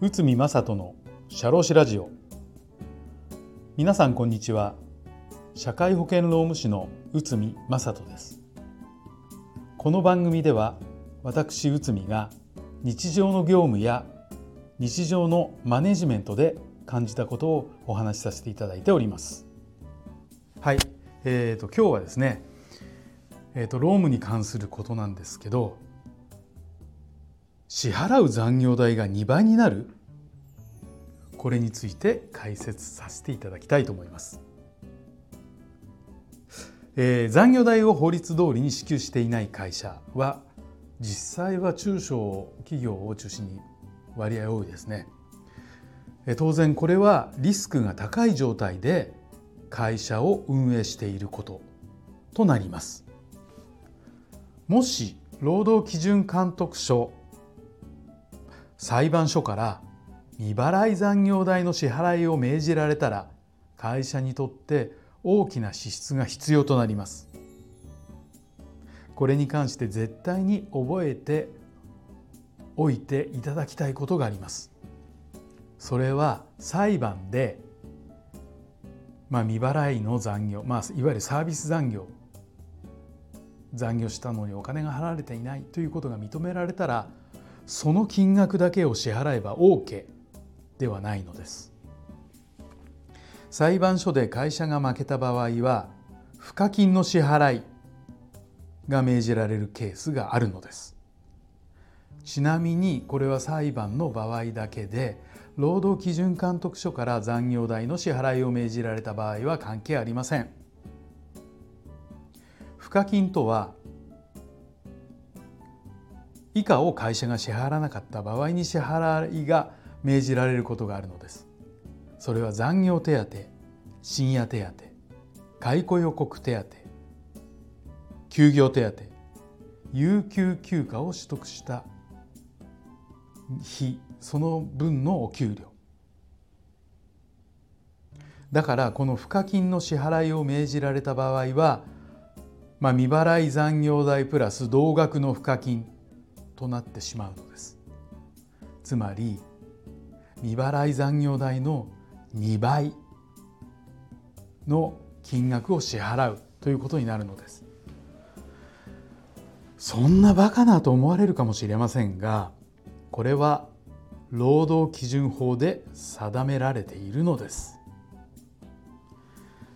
内海正人の社労士ラジオ。皆さんこんにちは。社会保険労務士の内海正人です。この番組では私内海が日常の業務や日常のマネジメントで感じたことをお話しさせていただいております。はい、えーと、今日はですね、えーと、と労務に関することなんですけど支払う残業代が2倍になるこれについて解説させていただきたいと思います。えー、残業代を法律通りに支給していない会社は実際は中小企業を中心に割合多いですね。当然これはリスクが高い状態で会社を運営していることとなります。もし労働基準監督署裁判所から未払い残業代の支払いを命じられたら会社にとって大きな支出が必要となります。これに関して絶対に覚えておいていただきたいことがあります。それは裁判で、まあ、未払いの残業、まあ、いわゆるサービス残業残業したのにお金が払われていないということが認められたらその金額だけを支払えば OK ではないのです。裁判所で会社が負けた場合は賦課金の支払いが命じられるケースがあるのです。ちなみにこれは裁判の場合だけで労働基準監督署から残業代の支払いを命じられた場合は関係ありません。課金とは以下を会社が支払わなかった場合に支払いが命じられることがあるのです。それは残業手当深夜手当解雇予告手当休業手当有給休暇を取得した日その分のお給料。だからこの賦課金の支払いを命じられた場合は、まあ、未払い残業代プラス同額の賦課金となってしまうのです。つまり未払い残業代の2倍の金額を支払うということになるのです。そんなバカなと思われるかもしれませんがこれは労働基準法で定められているのです。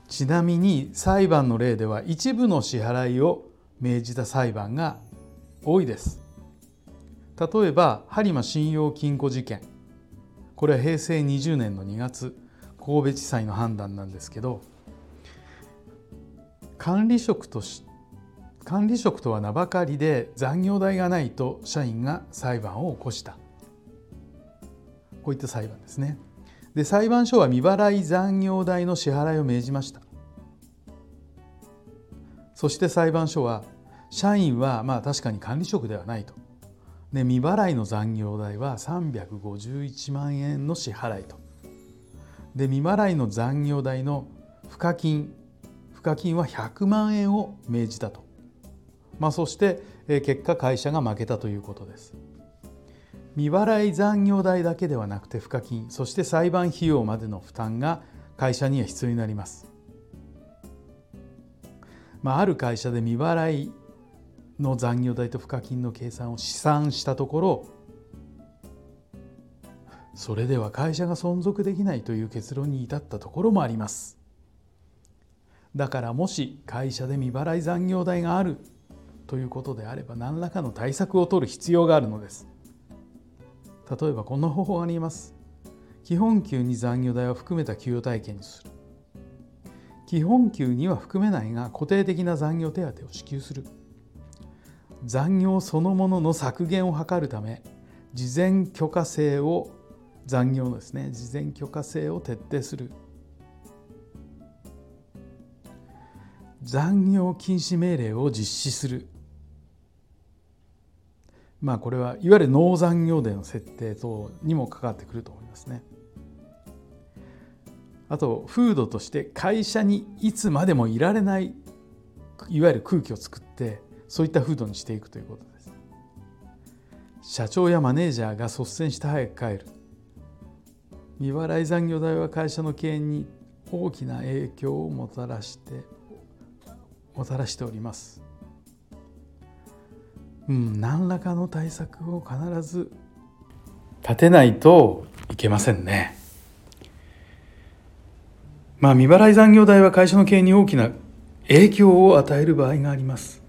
ちなみに裁判の例では一部の支払いを命じた裁判が多いです。例えば播磨信用金庫事件。これは平成20年の2月神戸地裁の判断なんですけど管理職とし管理職とは名ばかりで残業代がないと社員が裁判を起こした。こういった裁判ですね。で裁判所は未払い残業代の支払いを命じました。そして裁判所は社員はまあ確かに管理職ではないと。で未払いの残業代は351万円の支払いと。で未払いの残業代の賦課金賦課金は100万円を命じたと、まあ、そして結果会社が負けたということです。未払い残業代だけではなくて賦課金そして裁判費用までの負担が会社には必要になります、まあ、ある会社で未払いの残業代と賦課金の計算を試算したところそれでは会社が存続できないという結論に至ったところもあります。だからもし会社で未払い残業代があるということであれば何らかの対策を取る必要があるのです。例えばこんな方法があります。基本給に残業代を含めた給与体系にする。基本給には含めないが固定的な残業手当を支給する。残業そのものの削減を図るため事前許可制を残業ですね。事前許可制を徹底する。残業禁止命令を実施する。まあこれはいわゆる農残業デーの設定等にも関わってくると思いますね。あと風土として会社にいつまでもいられないいわゆる空気を作ってそういった風土にしていくということです。社長やマネージャーが率先して早く帰る。未払い残業代は会社の経営に大きな影響をもたらしてもたらしております。うん何らかの対策を必ず立てないといけませんね。まあ未払い残業代は会社の経営に大きな影響を与える場合があります。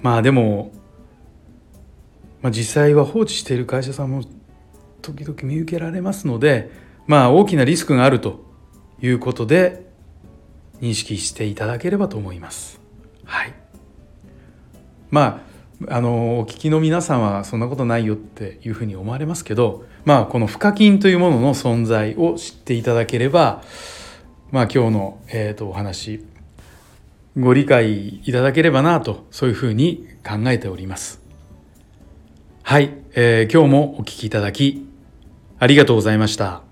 まあでも、まあ、実際は放置している会社さんも時々見受けられますのでまあ大きなリスクがあるということで認識していただければと思います。はい、まああのお聞きの皆さんはそんなことないよっていうふうに思われますけどまあこの賦課金というものの存在を知っていただければまあ今日の、えー、とお話ご理解いただければなとそういうふうに考えております。はい、えー、今日もお聞きいただきありがとうございました。